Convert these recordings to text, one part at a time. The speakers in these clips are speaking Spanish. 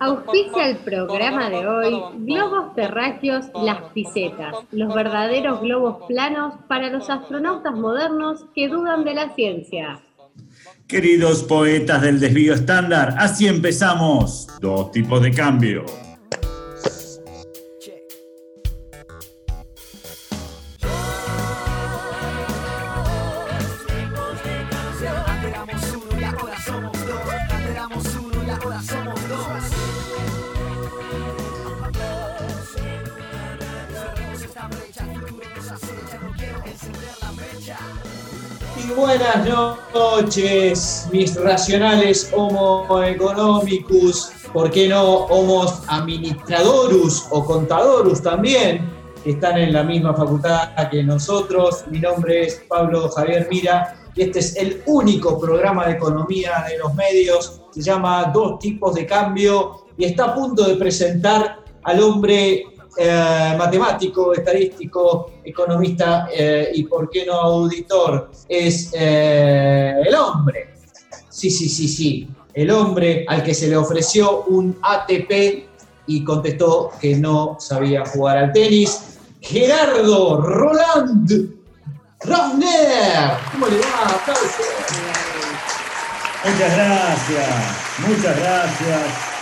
Auspicia el programa de hoy Globos terráqueos Las Pisetas, los verdaderos globos planos para los astronautas modernos que dudan de la ciencia. Queridos poetas del desvío estándar, así empezamos. Dos tipos de cambio. Buenas noches, mis racionales homo economicus, ¿por qué no homos administradorus o contadorus también, que están en la misma facultad que nosotros? Mi nombre es Pablo Javier Mira y este es el único programa de economía de los medios, se llama Dos tipos de cambio y está a punto de presentar al hombre eh, matemático, estadístico, economista eh, y, por qué no, auditor, es eh, el hombre. Sí, sí, sí, sí. El hombre al que se le ofreció un ATP y contestó que no sabía jugar al tenis. Gerardo Roland Ravner. ¿Cómo le va? Muchas gracias, muchas gracias.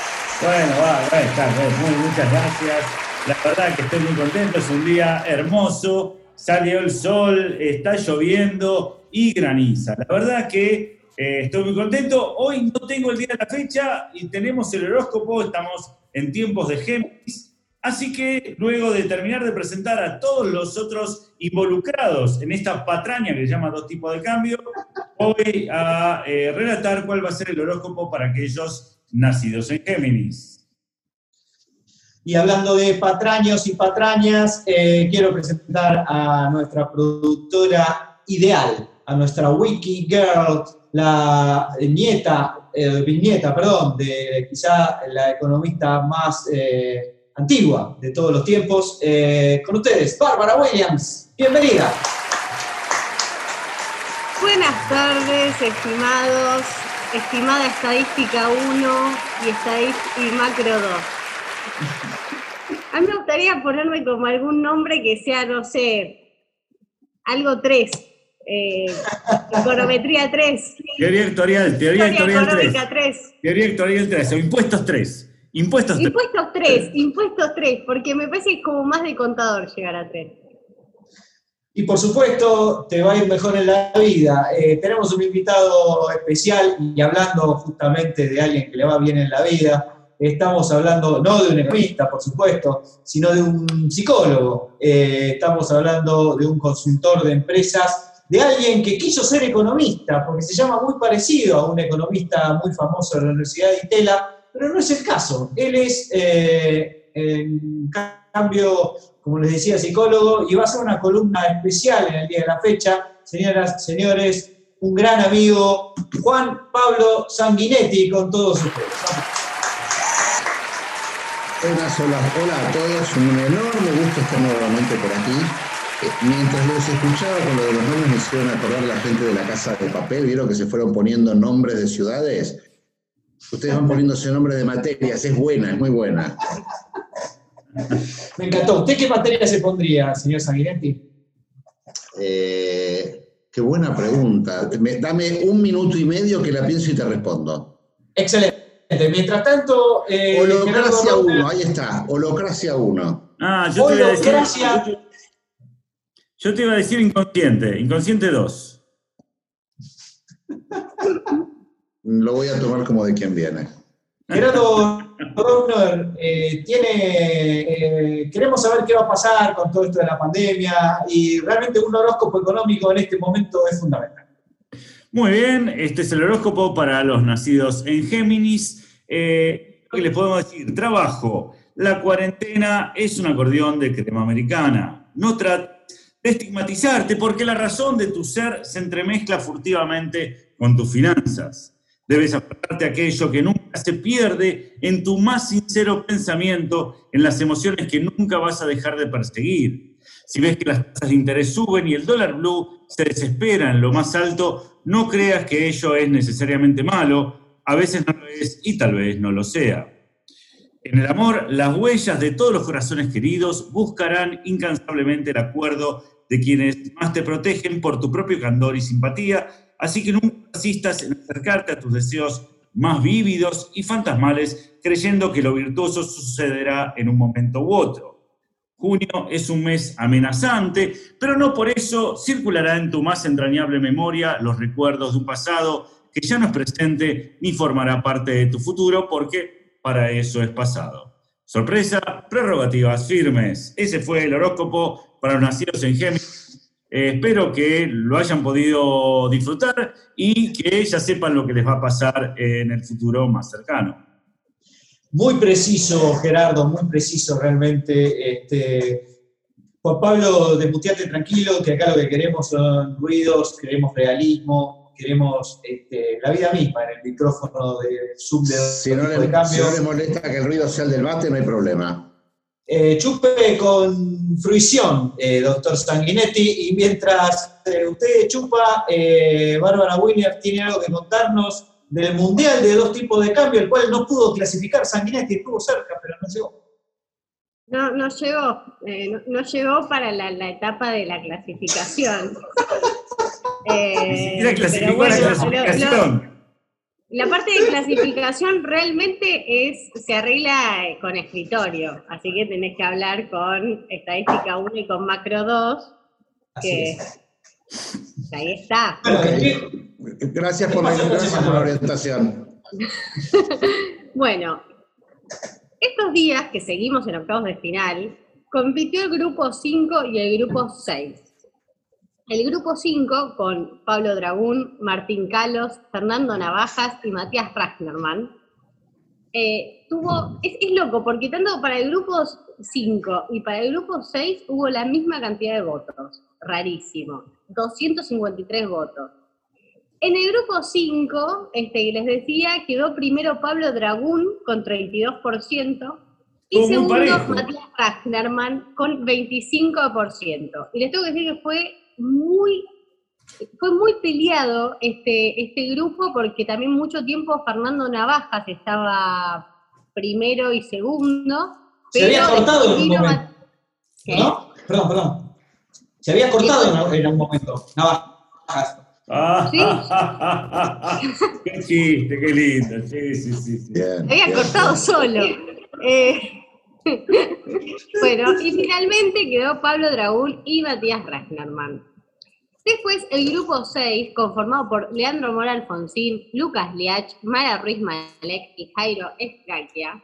Bueno, va, va a estar, muy, muchas gracias. La verdad que estoy muy contento, es un día hermoso, salió el sol, está lloviendo y graniza. La verdad que eh, estoy muy contento. Hoy no tengo el día de la fecha y tenemos el horóscopo, estamos en tiempos de Géminis. Así que luego de terminar de presentar a todos los otros involucrados en esta patraña que se llama Dos tipos de cambio, voy a eh, relatar cuál va a ser el horóscopo para aquellos nacidos en Géminis. Y hablando de patraños y patrañas, eh, quiero presentar a nuestra productora ideal, a nuestra Wiki Girl, la nieta, eh, bisnieta, perdón, de quizá la economista más eh, antigua de todos los tiempos. con ustedes, Bárbara Williams. Bienvenida. Buenas tardes, estimados, estimada estadística 1 y, y macro 2. A mí me gustaría ponerme como algún nombre que sea, no sé, algo 3. Eh, econometría 3. Teoría actuarial, teoría actuarial 3. Teoría actuarial 3, o impuestos 3. Impuestos 3. Impuestos 3, impuestos 3, porque me parece que es como más de contador llegar a 3. Y por supuesto, te va a ir mejor en la vida. Eh, tenemos un invitado especial y hablando justamente de alguien que le va bien en la vida, estamos hablando no de un economista, por supuesto, sino de un psicólogo. Eh, estamos hablando de un consultor de empresas, de alguien que quiso ser economista, porque se llama muy parecido a un economista muy famoso de la Universidad de Itela, pero no es el caso. Él es, eh, en cambio, como les decía, psicólogo, y va a hacer una columna especial en el día de la fecha. Señoras, señores, un gran amigo, Juan Pablo Sanguinetti, con todos ustedes. Hola, hola, a todos, un enorme gusto estar nuevamente por aquí. Eh, mientras los escuchaba con lo de los nombres me hicieron acordar la gente de la casa de papel, vieron que se fueron poniendo nombres de ciudades. Ustedes van poniéndose nombres de materias, es buena, es muy buena. Me encantó. ¿Usted qué materia se pondría, señor Sanguinetti? Eh, qué buena pregunta. Dame un minuto y medio que la pienso y te respondo. Excelente. Mientras tanto. Eh, Holocracia 1, ahí está. Holocracia 1. Ah, yo te, iba a decir, yo te iba a decir inconsciente. Inconsciente 2. Lo voy a tomar como de quien viene. Gerardo Brunner, eh, tiene, eh, queremos saber qué va a pasar con todo esto de la pandemia y realmente un horóscopo económico en este momento es fundamental. Muy bien, este es el horóscopo para los nacidos en Géminis. Eh, ¿Qué les podemos decir? Trabajo. La cuarentena es un acordeón de crema americana. No trates de estigmatizarte porque la razón de tu ser se entremezcla furtivamente con tus finanzas. Debes apartarte aquello que nunca se pierde en tu más sincero pensamiento, en las emociones que nunca vas a dejar de perseguir. Si ves que las tasas de interés suben y el dólar blue se desespera en lo más alto, no creas que ello es necesariamente malo, a veces no lo es y tal vez no lo sea. En el amor, las huellas de todos los corazones queridos buscarán incansablemente el acuerdo de quienes más te protegen por tu propio candor y simpatía, así que nunca asistas en acercarte a tus deseos más vívidos y fantasmales, creyendo que lo virtuoso sucederá en un momento u otro. Junio es un mes amenazante, pero no por eso circulará en tu más entrañable memoria los recuerdos de un pasado que ya no es presente ni formará parte de tu futuro, porque para eso es pasado. Sorpresa, prerrogativas firmes. Ese fue el horóscopo para los nacidos en Géminis. Eh, espero que lo hayan podido disfrutar y que ya sepan lo que les va a pasar en el futuro más cercano. Muy preciso, Gerardo, muy preciso realmente. Este, Juan Pablo, desmuteate tranquilo, que acá lo que queremos son ruidos, queremos realismo, queremos este, la vida misma en el micrófono de Zoom de, si no, le, cambio. si no le molesta que el ruido sea el del bate, no hay problema. Eh, chupe con fruición, eh, doctor Sanguinetti, y mientras eh, usted chupa, Bárbara Wiener tiene algo que contarnos del Mundial de dos tipos de cambio, el cual no pudo clasificar Sanguinetti, estuvo cerca, pero no llegó. No, no llegó, no, llegó para la, la etapa de la clasificación. Eh, clasificación. la parte de clasificación realmente es, se arregla con escritorio, así que tenés que hablar con estadística 1 y con macro 2, que ahí está. Gracias por la orientación. bueno, estos días que seguimos en octavos de final, compitió el grupo 5 y el grupo 6. El grupo 5, con Pablo Dragún, Martín Calos, Fernando Navajas y Matías Ragnerman, eh, tuvo, es, loco, porque tanto para el grupo 5 y para el grupo 6 hubo la misma cantidad de votos, rarísimo, 253 votos. En el grupo 5, este, les decía, quedó primero Pablo Dragún con 32%, y segundo Matías Ragnerman con 25%. Y les tengo que decir que fue muy, fue muy peleado este, este grupo porque también mucho tiempo Fernando Navajas estaba primero y segundo. Se había cortado en un momento. ¿No? Perdón, perdón. Se había cortado en, un momento. Navajas. Ah, qué chiste, qué lindo. Sí, sí, sí. Se había cortado solo. Eh, bueno, y finalmente quedó Pablo Draúl y Matías Ragnerman. Después, el grupo 6, conformado por Leandro Mora Alfonsín, Lucas Liach, Mara Ruiz Malek y Jairo Escaquia.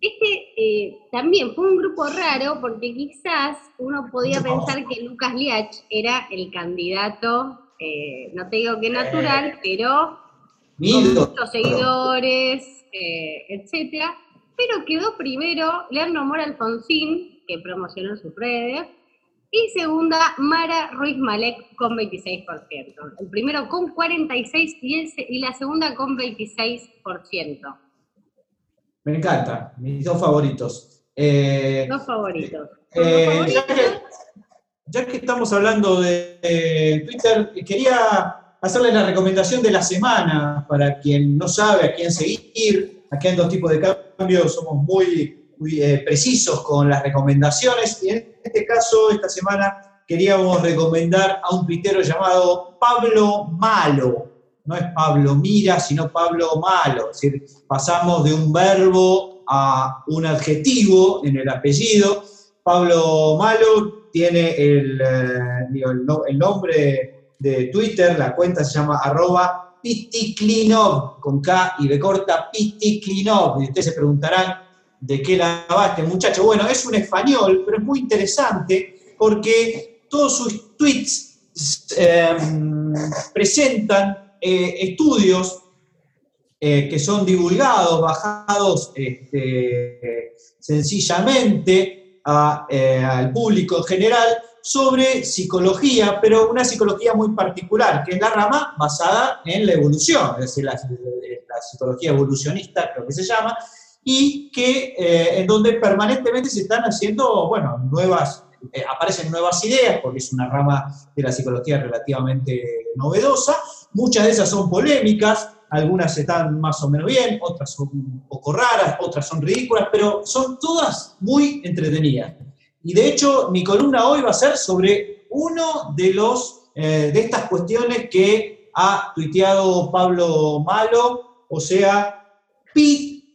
Este eh, también fue un grupo raro porque quizás uno podía pensar que Lucas Liach era el candidato, eh, no te digo que natural, pero con muchos seguidores, eh, etcétera. Pero quedó primero Leandro Mora Alfonsín, que promocionó sus redes, y segunda, Mara Ruiz Malek con 26%. El primero con 46% y, la segunda con 26%. Me encanta, mis dos favoritos. Eh, dos favoritos. Eh, ya, que, estamos hablando de Twitter, quería hacerle la recomendación de la semana para quien no sabe a quién seguir. Aquí en dos tipos de cambios somos muy muy eh, precisos con las recomendaciones y en este caso, esta semana, queríamos recomendar a un tuitero llamado Pablo Malo. No es Pablo Mira, sino Pablo Malo. Es decir, pasamos de un verbo a un adjetivo en el apellido. Pablo Malo tiene el, eh, nombre de Twitter, la cuenta se llama arroba Pitiklinov, con K y B corta, Pitiklinov. Y ustedes se preguntarán, de qué la va este muchacho. Bueno, es un español, pero es muy interesante porque todos sus tweets em, presentan eh, estudios eh, que son divulgados, bajados este, sencillamente eh, al público en general sobre psicología, pero una psicología muy particular, que es la rama basada en la evolución, es decir, la, la psicología evolucionista, creo que se llama, y que eh, en donde permanentemente se están haciendo, bueno, nuevas eh, aparecen nuevas ideas, porque es una rama de la psicología relativamente novedosa. Muchas de esas son polémicas, algunas están más o menos bien, otras son un poco raras, otras son ridículas, pero son todas muy entretenidas. Y de hecho, mi columna hoy va a ser sobre uno de los eh, de estas cuestiones que ha tuiteado Pablo Malo, o sea,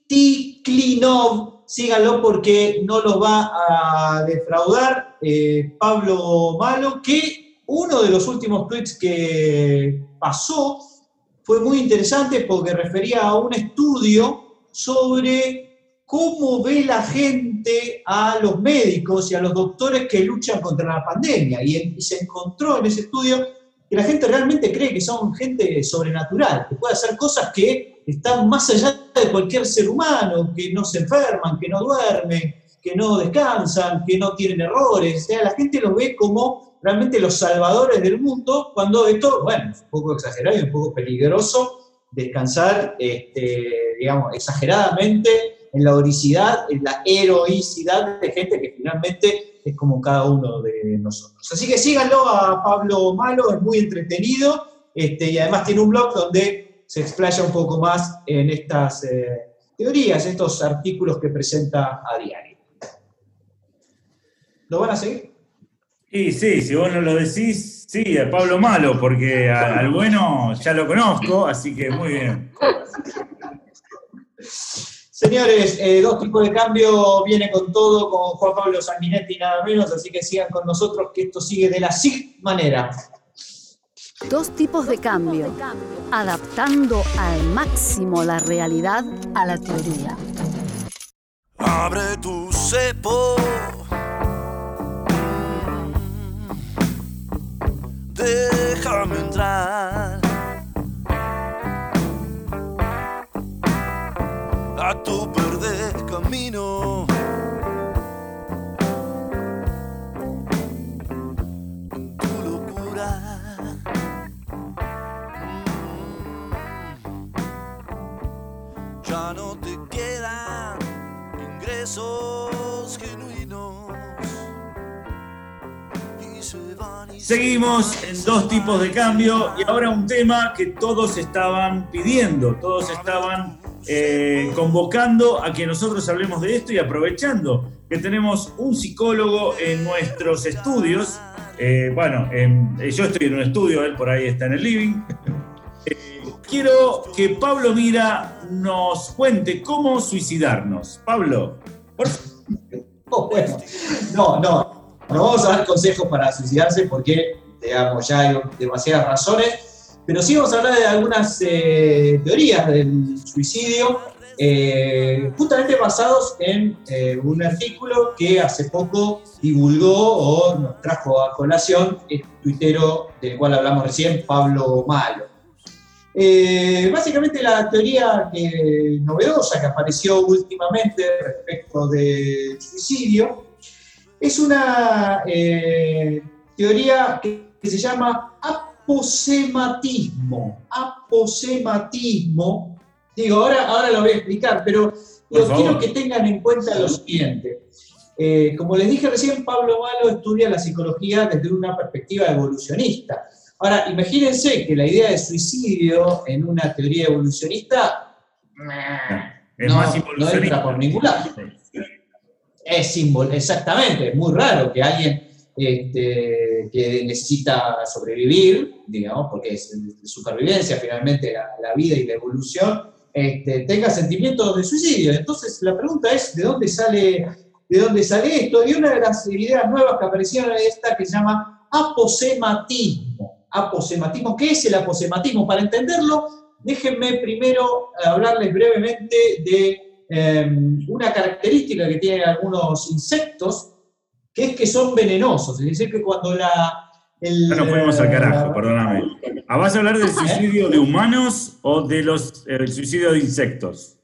Pitiklinov, síganlo porque no los va a defraudar eh, Pablo Malo, que uno de los últimos tweets que pasó fue muy interesante porque refería a un estudio sobre cómo ve la gente a los médicos y a los doctores que luchan contra la pandemia. Y, se encontró en ese estudio que la gente realmente cree que son gente sobrenatural, que puede hacer cosas que están más allá de cualquier ser humano, que no se enferman, que no duermen, que no descansan, que no tienen errores. O sea, la gente los ve como realmente los salvadores del mundo, cuando esto, bueno, es un poco exagerado y un poco peligroso descansar, este, digamos, exageradamente en la oricidad, en la heroicidad de gente que finalmente es como cada uno de nosotros. Así que síganlo a Pablo Malo, es muy entretenido este, y además tiene un blog donde se explaya un poco más en estas eh, teorías, estos artículos que presenta a diario. ¿Lo van a seguir? Y sí, si vos no lo decís, sí, a Pablo Malo, porque al bueno ya lo conozco, así que muy bien. Señores, eh, dos tipos de cambio viene con todo, con Juan Pablo Sanguinetti nada menos, así que sigan con nosotros que esto sigue de la SIG manera. Dos tipos de cambio, adaptando al máximo la realidad a la teoría. Abre tu cepo déjame entrar a tu perder camino. Genuinos. Seguimos en dos tipos de cambio y ahora un tema que todos estaban pidiendo, todos estaban eh, convocando a que nosotros hablemos de esto y aprovechando que tenemos un psicólogo en nuestros estudios. Eh, bueno, eh, yo estoy en un estudio, él por ahí está en el living. Quiero que Pablo Mira nos cuente cómo suicidarnos. Pablo, por. Oh, no, no, no vamos a dar consejos para suicidarse porque, digamos, ya hay demasiadas razones, pero sí vamos a hablar de algunas eh, teorías del suicidio, eh, justamente basados en eh, un artículo que hace poco divulgó o nos trajo a colación el tuitero del cual hablamos recién, Pablo Malo. Básicamente la teoría novedosa que apareció últimamente respecto del suicidio es una eh, teoría que, se llama aposematismo. Aposematismo. Digo, ahora, ahora lo voy a explicar, pero quiero que tengan en cuenta lo siguiente. Eh, como les dije recién, Pablo Malo estudia la psicología desde una perspectiva evolucionista. Ahora, imagínense que la idea de suicidio en una teoría evolucionista es más no entra por ningún lado es símbolo, exactamente, es muy raro que alguien este, que necesita sobrevivir, digamos, porque es supervivencia finalmente la, vida y la evolución, este, tenga sentimientos de suicidio. Entonces la pregunta es, ¿de dónde sale, de dónde sale esto? Y una de las ideas nuevas que aparecieron es esta que se llama aposematismo. Aposematismo, ¿qué es el aposematismo? Para entenderlo, déjenme primero hablarles brevemente de Em, una característica que tienen algunos insectos, que es que son venenosos. Es decir, que cuando la... El, no fuimos al carajo, perdóname. Ah, ¿Vas a hablar del ¿Eh? suicidio de humanos o del de suicidio de insectos?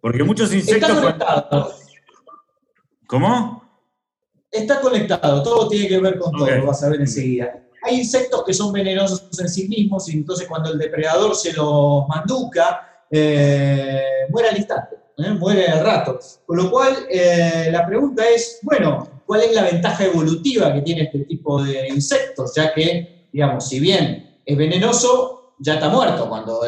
Porque muchos insectos... Está conectado. ¿Cómo? Está conectado, todo tiene que ver con todo, lo vas a ver enseguida. Hay insectos que son venenosos en sí mismos y entonces cuando el depredador se los manduca, eh, muere al instante. ¿eh? muere al rato. Con lo cual, eh, la pregunta es, bueno, cuál es la ventaja evolutiva que tiene este tipo de insectos, ya que, digamos, si bien es venenoso, ya está muerto cuando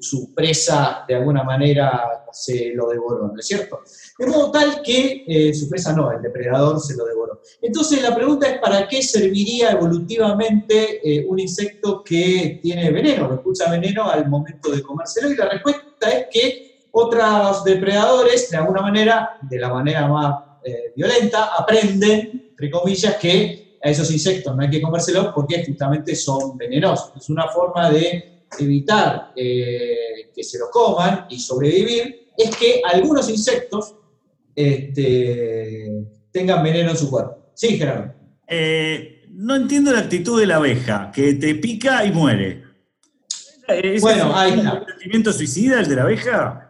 su presa de alguna manera se lo devoró, ¿no es cierto? De modo tal que eh, su presa no, el depredador se lo devoró. Entonces la pregunta es, ¿para qué serviría evolutivamente eh, un insecto que tiene veneno, que expulsa veneno al momento de comérselo? Y la respuesta es que otros depredadores, de alguna manera, de la manera más eh, violenta, aprenden, entre comillas, que a esos insectos no hay que comérselos porque justamente son venenosos. Es una forma de evitar eh, que se lo coman y sobrevivir, es que algunos insectos este, tengan veneno en su cuerpo. Sí, Gerardo. Eh, no entiendo la actitud de la abeja, que te pica y muere. ¿Ese Bueno, ahí un está. sentimiento suicida el de la abeja?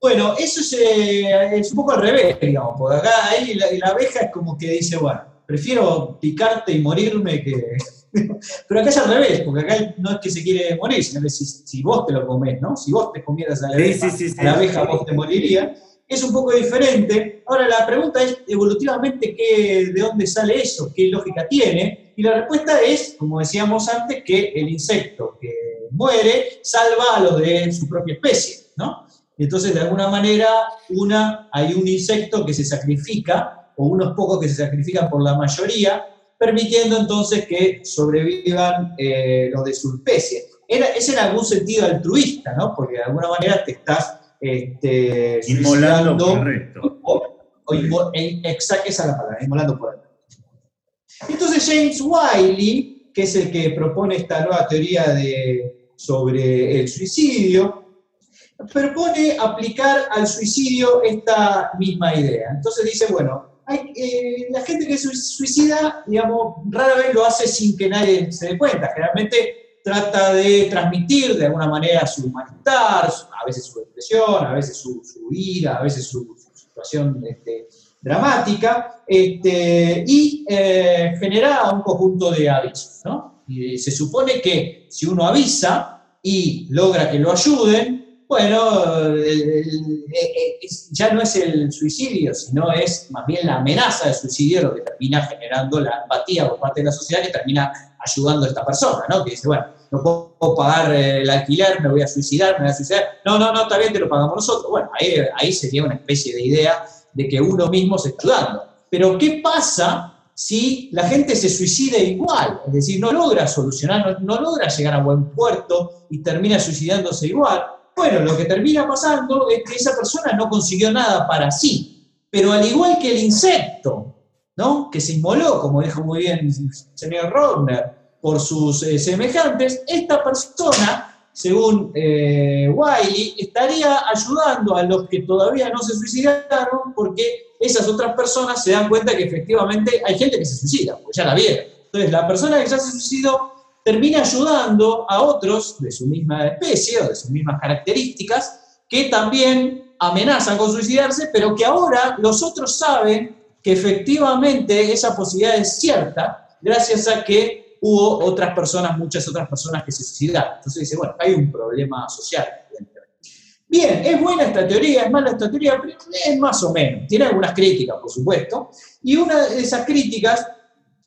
Bueno, eso es, eh, es un poco al revés, digamos, porque acá ahí la, la abeja es como que dice, bueno, prefiero picarte y morirme que... Pero acá es al revés, porque acá no es que se quiere morir, sino que si, si vos te lo comés, ¿no? Si vos te comieras a la abeja, sí, sí, sí. a la abeja vos te morirías. Es un poco diferente. Ahora la pregunta es, evolutivamente, ¿qué, ¿de dónde sale eso? ¿Qué lógica tiene? Y la respuesta es, como decíamos antes, que el insecto que muere salva a los de su propia especie, ¿no? Entonces, de alguna manera, una, hay un insecto que se sacrifica, o unos pocos que se sacrifican por la mayoría, permitiendo entonces que sobrevivan eh, los de su especie. Era, es en algún sentido altruista, ¿no? Porque de alguna manera te estás este, Inmolando por el resto. o, o inmo- esa es la palabra, inmolando por el resto. Entonces James Wiley, que es el que propone esta nueva teoría de, sobre el suicidio, propone aplicar al suicidio esta misma idea. Entonces dice, bueno, hay- eh, la gente que se suicida, digamos, rara vez lo hace sin que nadie se dé cuenta. Generalmente trata de transmitir de alguna manera su malestar, a veces su depresión, a veces su, su ira, a veces su, situación este, dramática, este, y eh, genera un conjunto de avisos. ¿no? Se supone que si uno avisa y logra que lo ayuden, bueno, eh, es- ya no es el suicidio, sino es más bien la amenaza de suicidio lo que termina generando la empatía por parte de la sociedad que termina ayudando a esta persona, ¿no? Que dice, bueno, no puedo pagar eh, el alquiler, me voy a suicidar, me voy a suicidar. No, no, no, está bien, te lo pagamos nosotros. Bueno, ahí, ahí sería una especie de idea de que uno mismo se está ayudando. Pero ¿qué pasa si la gente se suicida igual? Es decir, no logra solucionar, no, no logra llegar a buen puerto y termina suicidándose igual. Bueno, lo que termina pasando es que esa persona no consiguió nada para sí. Pero al igual que el insecto, ¿no? que se inmoló, como dijo muy bien el señor Rodner, por sus eh, semejantes, esta persona, según eh, Wiley, estaría ayudando a los que todavía no se suicidaron porque esas otras personas se dan cuenta que efectivamente hay gente que se suicida, porque ya la vieron. Entonces, la persona que ya se suicidó termina ayudando a otros de su misma especie o de sus mismas características que también amenazan con suicidarse, pero que ahora los otros saben que efectivamente esa posibilidad es cierta gracias a que hubo otras personas, muchas otras personas que se suicidaron. Entonces dice, bueno, hay un problema social. Bien, es buena esta teoría, es mala esta teoría, pero es más o menos. Tiene algunas críticas, por supuesto, y una de esas críticas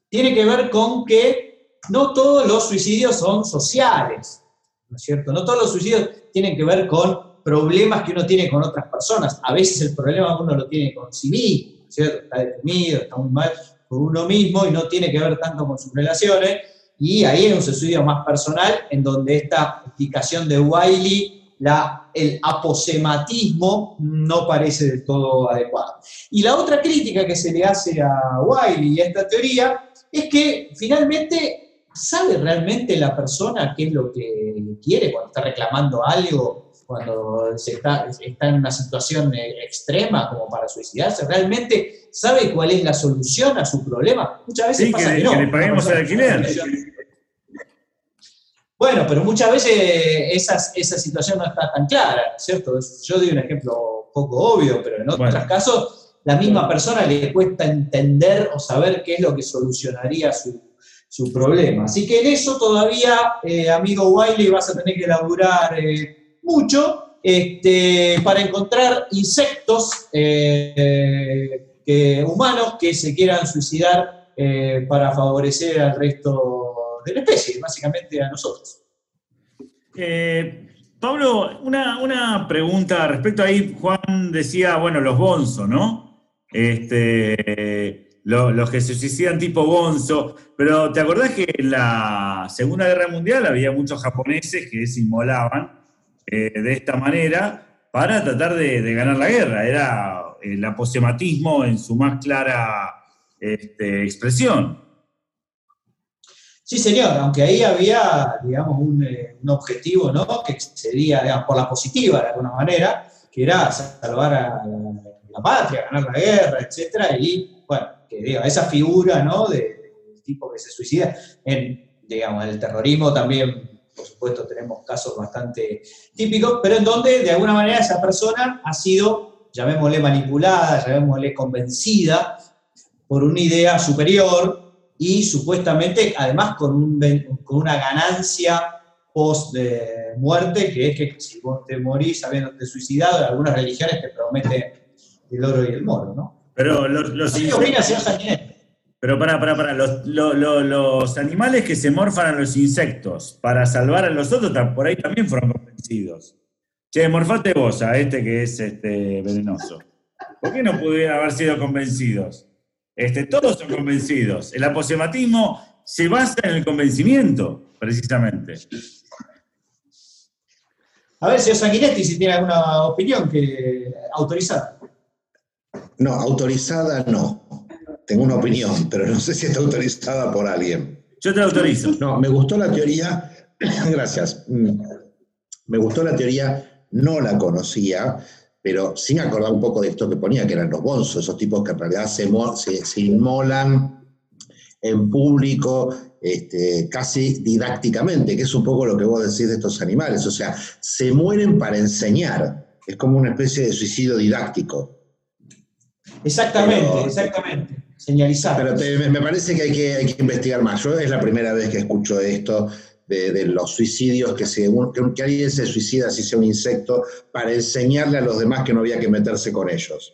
tiene que ver con que no todos los suicidios son sociales, ¿no es cierto? No todos los suicidios tienen que ver con problemas que uno tiene con otras personas. A veces el problema uno lo tiene con sí mismo, ¿no es cierto? Está deprimido, está muy mal con uno mismo y no tiene que ver tanto con sus relaciones. Y ahí es un suicidio más personal, en donde esta explicación de Wiley, la, el aposematismo, no parece del todo adecuado. Y la otra crítica que se le hace a Wiley y a esta teoría es que finalmente sabe realmente la persona qué es lo que quiere cuando está reclamando algo, cuando se está, está en una situación eh, extrema como para suicidarse, realmente sabe cuál es la solución a su problema. Muchas veces Sí, pasa que, que no. que le paguemos el alquiler. Bueno, pero muchas veces esas- esa situación no está tan clara, ¿cierto? Yo doy un ejemplo poco obvio, pero en otros Bueno. casos la misma persona le cuesta entender o saber qué es lo que solucionaría su, su problema. Así que en eso todavía, eh, amigo Wiley, vas a tener que laburar eh, mucho este, para encontrar insectos eh, humanos que se quieran suicidar para favorecer al resto de la especie, básicamente a nosotros. Pablo, una, una pregunta respecto ahí, Juan decía, bueno, los bonzo, ¿no? Este, lo- los que se suicidan tipo bonzo, pero ¿te acordás que en la Segunda Guerra Mundial había muchos japoneses que se inmolaban eh, de esta manera para tratar de, ganar la guerra? Era el aposematismo en su más clara este, expresión. Sí, señor, aunque ahí había, digamos, un, eh, objetivo, ¿no? Que sería, por la positiva, de alguna manera, que era salvar a la, la patria, ganar la guerra, etcétera, y, bueno, que diga, esa figura, ¿no? De, del tipo que se suicida, en, digamos, en el terrorismo también, por supuesto, tenemos casos bastante típicos, pero en donde, de alguna manera, esa persona ha sido, llamémosle manipulada, llamémosle convencida, por una idea superior, y supuestamente además con, un con una ganancia post de muerte, que es que si vos te morís habiéndote suicidado, algunas religiones te prometen el oro y el moro, ¿no? Pero los, los ¿Qué opina, señor Sanguinetti? Pero para, para, para, los, lo- lo- los animales que se morfan a los insectos para salvar a los otros, por ahí también fueron convencidos. Che, morfate vos a este que es este, venenoso. ¿Por qué no pudieron haber sido convencidos? Este, todos son convencidos. El aposematismo se basa en el convencimiento, precisamente. A ver, señor Sanguinetti, si tiene alguna opinión que autorizada. No, autorizada no. Tengo una opinión, pero no sé si está autorizada por alguien. Yo te autorizo. No, me gustó la teoría, gracias. Mm. Me gustó la teoría, no la conocía, pero sí me acordaba un poco de esto que ponía, que eran los bonzos, esos tipos que en realidad se, se, se inmolan en público, este, casi didácticamente, que es un poco lo que vos decís de estos animales. O sea, se mueren para enseñar. Es como una especie de suicidio didáctico. Exactamente, Pero- exactamente. Señalizar. Pero te- me- parece que hay, que hay que investigar más. Yo es la primera vez que escucho esto, de, de los suicidios, que, se, que, que alguien se suicida si sea un insecto, para enseñarle a los demás que no había que meterse con ellos.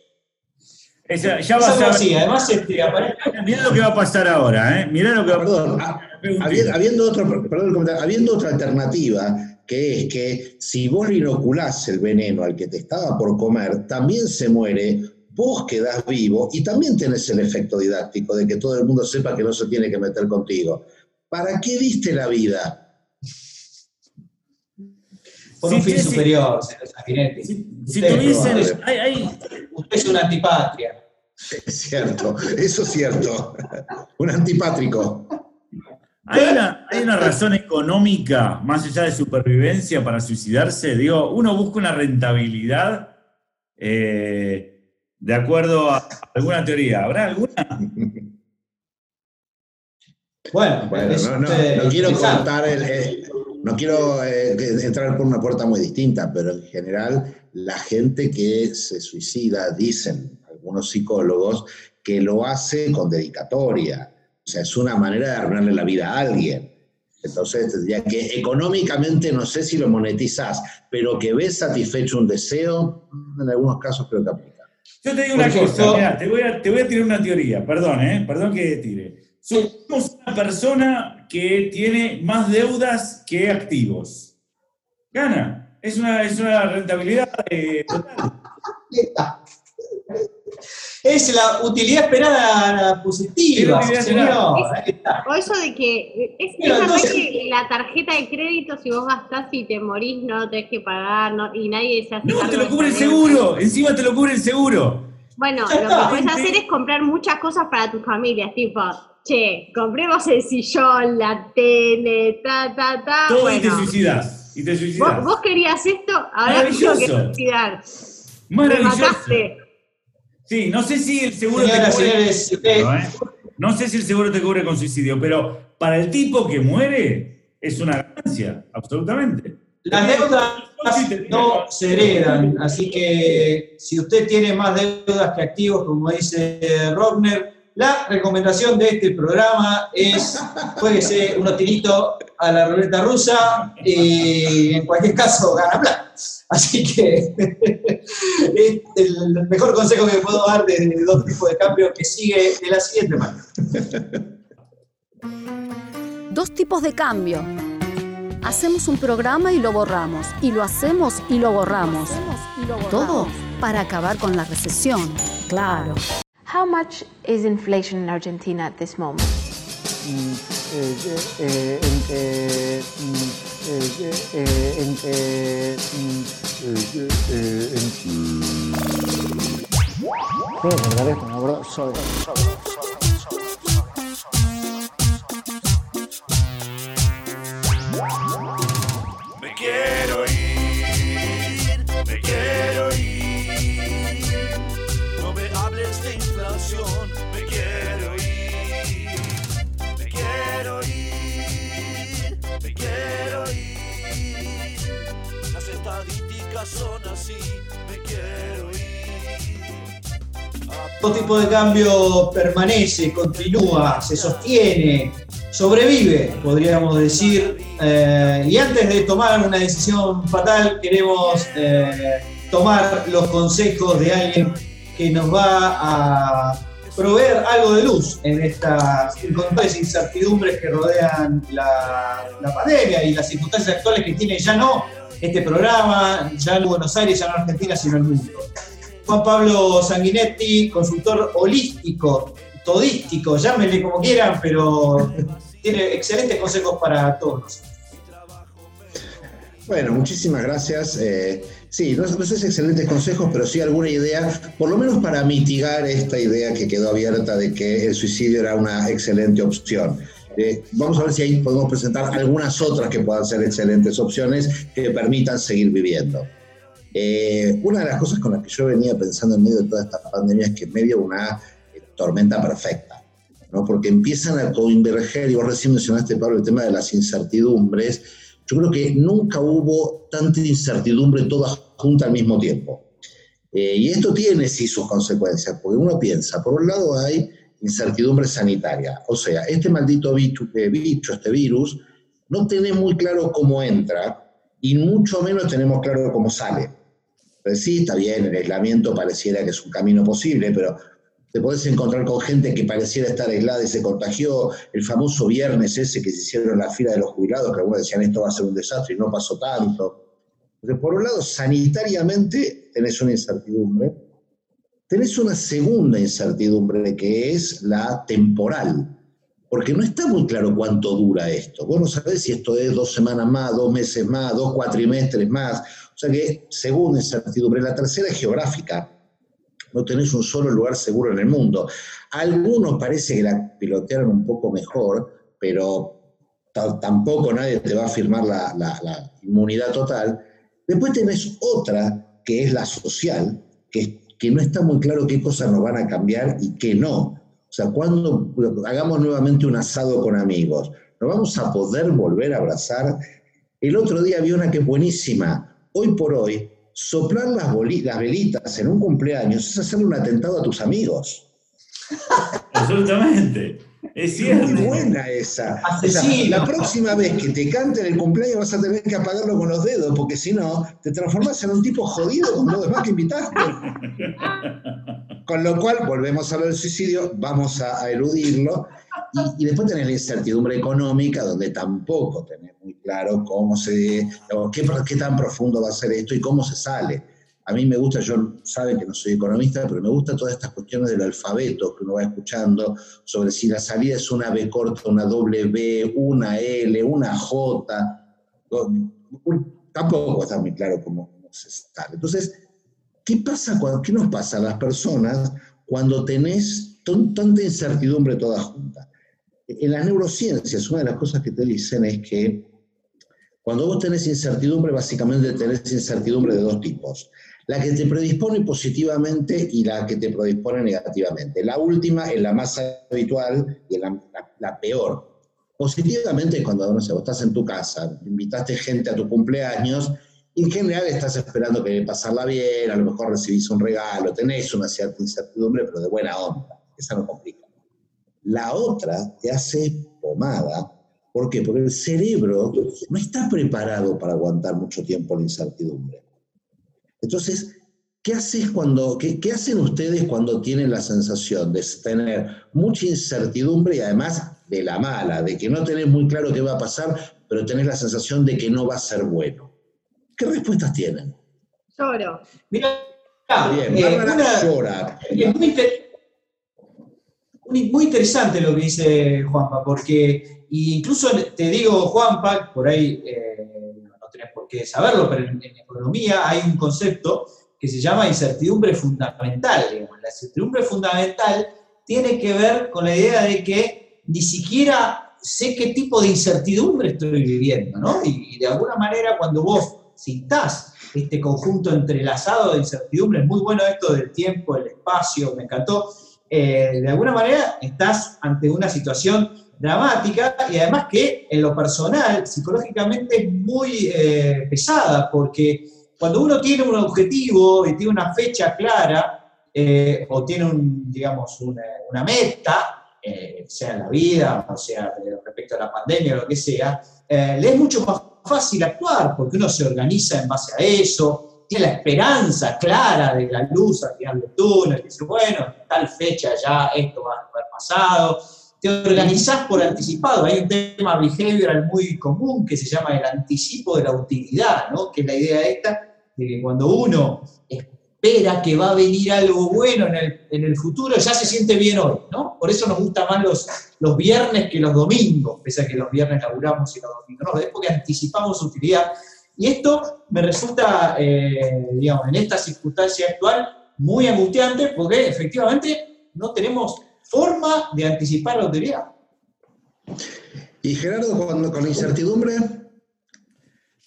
Esa- ya algo a así, además, este, Mirá lo que va a pasar ahora, ¿eh? Mirá lo que va a pasar. ah, habi- habiendo, otro, perdón el comentario, habiendo otra alternativa, que es que si vos le inoculás el veneno al que te estaba por comer, también se muere, vos quedás vivo y también tenés el efecto didáctico de que todo el mundo sepa que no se tiene que meter contigo. ¿Para qué diste la vida? por Sí, un fin sí, sí. superior, señor. Si, si Usted, tuviesen. Hay, hay- Usted es una antipatria. Es cierto, eso es cierto. Un antipátrico. hay una, hay una razón económica, más allá de supervivencia, para suicidarse. Digo, uno busca una rentabilidad eh, de acuerdo a alguna teoría. ¿Habrá alguna? Bueno, Bueno, es, no, no, eh, no quiero interesante. contar, el- el- no quiero eh, que- entrar por una puerta muy distinta, pero en general la gente que se suicida, dicen algunos psicólogos, que lo hace con dedicatoria. O sea, es una manera de arruinarle la vida a alguien. Entonces tendría que económicamente no sé si lo monetizás, pero que ves satisfecho un deseo, en algunos casos creo que aplica. Yo te digo una cosa, mirá, te voy, a, te voy a tirar una teoría, perdón, ¿eh? Perdón que tire. Somos una persona que tiene más deudas que activos. Gana. Es una, es una rentabilidad eh, total. Es la utilidad esperada positiva, señor. O eso de que es, es Pero verdad entonces- que la tarjeta de crédito, si vos gastás y te morís, no tenés que pagar no- y nadie se hace No, te lo cubre el seguro. Encima te lo cubre el seguro. Bueno, Ya lo está, que puedes hacer es comprar muchas cosas para tus familias, tipo, che, compremos el sillón, la tele, ta, ta, ta. Todo y te bueno, suicidas. Y te vos, suicidas. vos querías esto, ahora tengo que Maravilloso. suicidar. Me Maravilloso. mataste. Sí, no sé si el seguro te cubre. señores, ¿eh? No sé si el seguro te cubre con suicidio, pero para el tipo que muere es una ganancia, absolutamente. Las deudas no se heredan, así que si usted tiene más deudas que activos, como dice Rockner, la recomendación de este programa es jueguese unos tiritos a la ruleta rusa y en cualquier caso gana plata. Así que es el mejor consejo que puedo dar de dos tipos de cambio que sigue de la siguiente manera. Dos tipos de cambio. Hacemos un programa y lo borramos. Y lo hacemos y lo borramos. Todo para acabar con la recesión. Claro. How much is inflation in Argentina at this moment? Me quiero ir, me quiero ir. Hables de inflación, me quiero ir. Me quiero ir, me quiero ir. Las estadísticas son así, me quiero ir. Todo tipo de cambio permanece, continúa, se sostiene, sobrevive, podríamos decir. Eh, y antes de tomar una decisión fatal, queremos eh, tomar los consejos de alguien que nos va a proveer algo de luz en estas circunstancias incertidumbres que rodean la, pandemia y las circunstancias actuales que tiene ya no este programa, ya no Buenos Aires, ya no Argentina, sino el mundo. Juan Pablo Sanguinetti, consultor holístico, todístico, llámenle como quieran, pero tiene excelentes consejos para todos. Bueno, muchísimas gracias. Eh, sí, no, sé si excelentes consejos, pero sí alguna idea, por lo menos para mitigar esta idea que quedó abierta de que el suicidio era una excelente opción. Eh, vamos a ver si ahí podemos presentar algunas otras que puedan ser excelentes opciones que permitan seguir viviendo. Eh, una de las cosas con las que yo venía pensando en medio de toda esta pandemia es que en medio de una eh, tormenta perfecta, ¿no? porque empiezan a converger, y vos recién mencionaste, Pablo, el tema de las incertidumbres. Yo creo que nunca hubo tanta incertidumbre toda junta al mismo tiempo. Eh, y esto tiene sí sus consecuencias, porque uno piensa, por un lado hay incertidumbre sanitaria, o sea, este maldito bicho, eh, este virus, no tenemos muy claro cómo entra y mucho menos tenemos claro cómo sale. Entonces, sí, está bien, el aislamiento pareciera que es un camino posible, pero te podés encontrar con gente que pareciera estar aislada y se contagió. El famoso viernes ese que se hicieron la fila de los jubilados, que algunos decían esto va a ser un desastre y no pasó tanto. Por un lado, sanitariamente tenés una incertidumbre. Tenés una segunda incertidumbre que es la temporal, porque no está muy claro cuánto dura esto. Vos no sabés si esto es dos semanas más, dos meses más, dos cuatrimestres más. O sea que, segunda incertidumbre. La tercera es geográfica. No tenés un solo lugar seguro en el mundo. Algunos parece que la pilotearon un poco mejor, pero tampoco nadie te va a firmar la inmunidad total. Después tenés otra, que es la social, que, que no está muy claro qué cosas nos van a cambiar y qué no. O sea, cuando hagamos nuevamente un asado con amigos, ¿nos vamos a poder volver a abrazar? El otro día vi una que es buenísima. Hoy por hoy, soplar las, las velitas en un cumpleaños es hacerle un atentado a tus amigos. Absolutamente. Es cierto. Muy buena esa. La próxima vez que te canten el cumpleaños vas a tener que apagarlo con los dedos, porque si no, te transformas en un tipo jodido con los demás que invitaste. Con lo cual, volvemos a lo del suicidio, vamos a, a eludirlo. Y, y, después tenés la incertidumbre económica, donde tampoco tenés muy claro cómo se, qué, qué tan profundo va a ser esto y cómo se sale. A mí me gusta, yo saben que no soy economista, pero me gusta todas estas cuestiones del alfabeto que uno va escuchando sobre si la salida es una B corta, una B, una L, una J. Tampoco está muy claro cómo, se sale. Entonces, ¿qué, pasa, ¿qué nos pasa a las personas cuando tenés tanta incertidumbre toda junta? En las neurociencias, una de las cosas que te dicen es que cuando vos tenés incertidumbre, básicamente tenés incertidumbre de dos tipos la que te predispone positivamente y la que te predispone negativamente. La última es la más habitual y la, peor. Positivamente cuando no estás en tu casa, invitaste gente a tu cumpleaños, y en general estás esperando que pasarla bien, a lo mejor recibís un regalo, tenés una cierta incertidumbre, pero de buena onda. Esa no complica. La otra te hace pomada. ¿Por qué? Porque el cerebro no está preparado para aguantar mucho tiempo la incertidumbre. Entonces, ¿qué, haces cuando, qué, qué hacen ustedes cuando tienen la sensación de tener mucha incertidumbre y además de la mala, de que no tenés muy claro qué va a pasar, pero tenés la sensación de que no va a ser bueno? ¿Qué respuestas tienen? Lloro. Mira, Bien, eh, una- llora. Es muy, inter- muy- interesante lo que dice Juanpa, porque incluso te digo, Juanpa, por ahí eh, tenés por qué saberlo, pero en, economía hay un concepto que se llama incertidumbre fundamental. digamos. La incertidumbre fundamental tiene que ver con la idea de que ni siquiera sé qué tipo de incertidumbre estoy viviendo, ¿no? Y, de alguna manera cuando vos citás este conjunto entrelazado de incertidumbre, es muy bueno esto del tiempo, el espacio, me encantó, eh, de alguna manera estás ante una situación dramática y además que en lo personal, psicológicamente es muy eh, pesada, porque cuando uno tiene un objetivo y tiene una fecha clara, eh, o tiene un, digamos, una, meta, eh, sea en la vida, o sea respecto a la pandemia o lo que sea, le es mucho más fácil actuar, porque uno se organiza en base a eso, tiene la esperanza clara de la luz al final del túnel, dice, bueno, en tal fecha ya esto va a haber pasado, te organizás por anticipado, hay un tema behavioral muy común que se llama el anticipo de la utilidad, ¿no? que es la idea esta de que cuando uno espera que va a venir algo bueno en el, en el futuro, ya se siente bien hoy, ¿no? Por eso nos gustan más los, los viernes que los domingos, pese a que los viernes laburamos y los domingos no, es porque anticipamos utilidad. Y esto me resulta, eh, digamos, en esta circunstancia actual, muy angustiante porque efectivamente no tenemos forma de anticipar la utilidad. Y Gerardo, cuando, con la incertidumbre,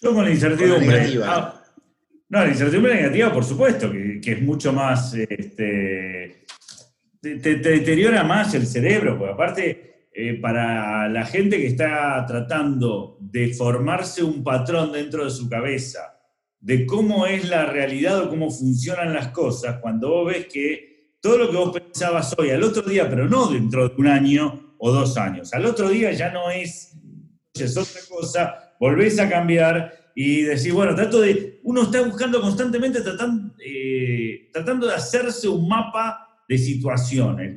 Yo con la incertidumbre. Con la negativa. ah, no, la incertidumbre negativa, por supuesto, que, que es mucho más. este, te, te- te deteriora más el cerebro, porque aparte, eh, para la gente que está tratando de formarse un patrón dentro de su cabeza, de cómo es la realidad o cómo funcionan las cosas, cuando vos ves que todo lo que vos pensabas hoy, al otro día, pero no dentro de un año o dos años, al otro día ya no es es otra cosa, volvés a cambiar y decís, bueno, trato de, uno está buscando constantemente, eh, tratando de hacerse un mapa de situaciones.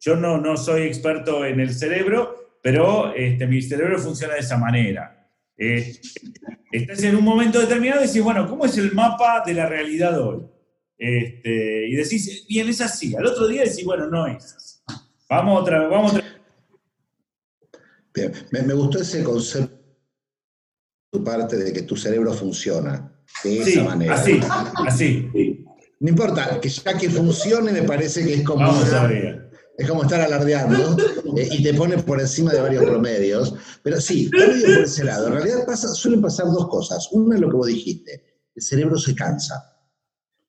Yo no, no soy experto en el cerebro, pero este, mi cerebro funciona de esa manera. Eh, estás en un momento determinado y decís, bueno, ¿cómo es el mapa de la realidad hoy? Este, y decís, bien, es así. Al otro día decís, bueno, no es así. Vamos otra, vamos otra bien, me, me gustó ese concepto de tu parte de que tu cerebro funciona de esa Sí, manera. así, así. No importa, que ya que funcione me parece que es como, es como estar alardeando eh, y te pone por encima de varios promedios. Pero sí, por ese lado. En realidad pasa, suelen pasar dos cosas. Una es lo que vos dijiste, el cerebro se cansa.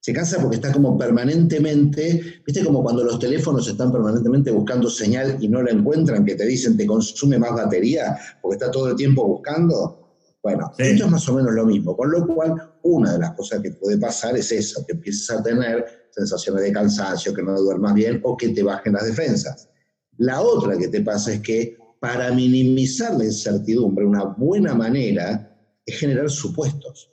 Se cansa porque está como permanentemente, viste como cuando los teléfonos están permanentemente buscando señal y no la encuentran, que te dicen te consume más batería porque está todo el tiempo buscando. Bueno, Sí. esto es más o menos lo mismo, con lo cual una de las cosas que puede pasar es eso, que empieces a tener sensaciones de cansancio, que no duermas bien o que te bajen las defensas. La otra que te pasa es que para minimizar la incertidumbre, una buena manera es generar supuestos.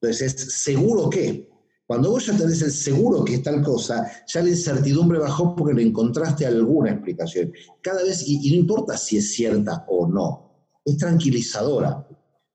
Entonces, es seguro que. Cuando vos ya tenés el seguro que es tal cosa, ya la incertidumbre bajó porque le encontraste alguna explicación. Cada vez, y, y no importa si es cierta o no, es tranquilizadora.